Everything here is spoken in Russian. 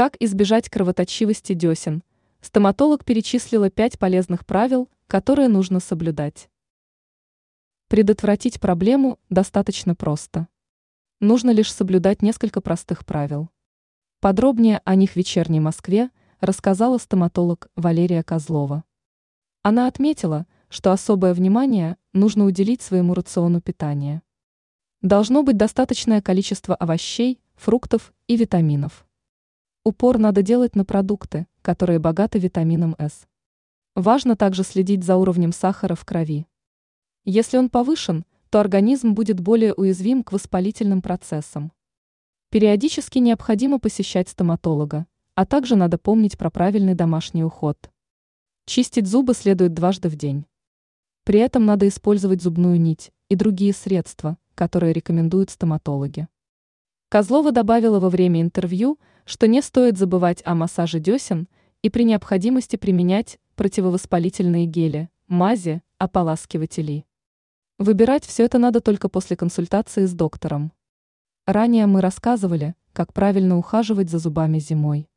Как избежать кровоточивости десен? Стоматолог перечислила пять полезных правил, которые нужно соблюдать. Предотвратить проблему достаточно просто. Нужно лишь соблюдать несколько простых правил. Подробнее о них в вечерней Москве рассказала стоматолог Валерия Козлова. Она отметила, что особое внимание нужно уделить своему рациону питания. Должно быть достаточное количество овощей, фруктов и витаминов. Упор надо делать на продукты, которые богаты витамином С. Важно также следить за уровнем сахара в крови. Если он повышен, то организм будет более уязвим к воспалительным процессам. Периодически необходимо посещать стоматолога, а также надо помнить про правильный домашний уход. Чистить зубы следует дважды в день. При этом надо использовать зубную нить и другие средства, которые рекомендуют стоматологи. Козлова добавила во время интервью, что не стоит забывать о массаже десен и при необходимости применять противовоспалительные гели, мази, ополаскиватели. Выбирать все это надо только после консультации с доктором. Ранее мы рассказывали, как правильно ухаживать за зубами зимой.